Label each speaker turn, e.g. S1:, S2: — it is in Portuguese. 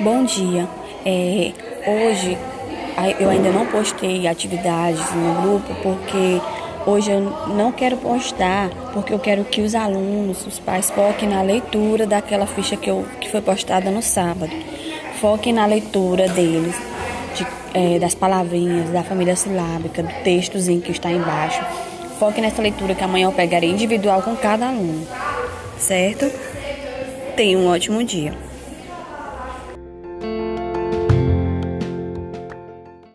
S1: Bom dia. É, hoje eu ainda não postei atividades no grupo porque hoje eu não quero postar porque eu quero que os alunos, os pais foquem na leitura daquela ficha que, eu, que foi postada no sábado. Foquem na leitura deles, de, é, das palavrinhas, da família silábica, do textozinho que está embaixo. Foquem nessa leitura que amanhã eu pegarei individual com cada aluno. Certo? Tenha um ótimo dia.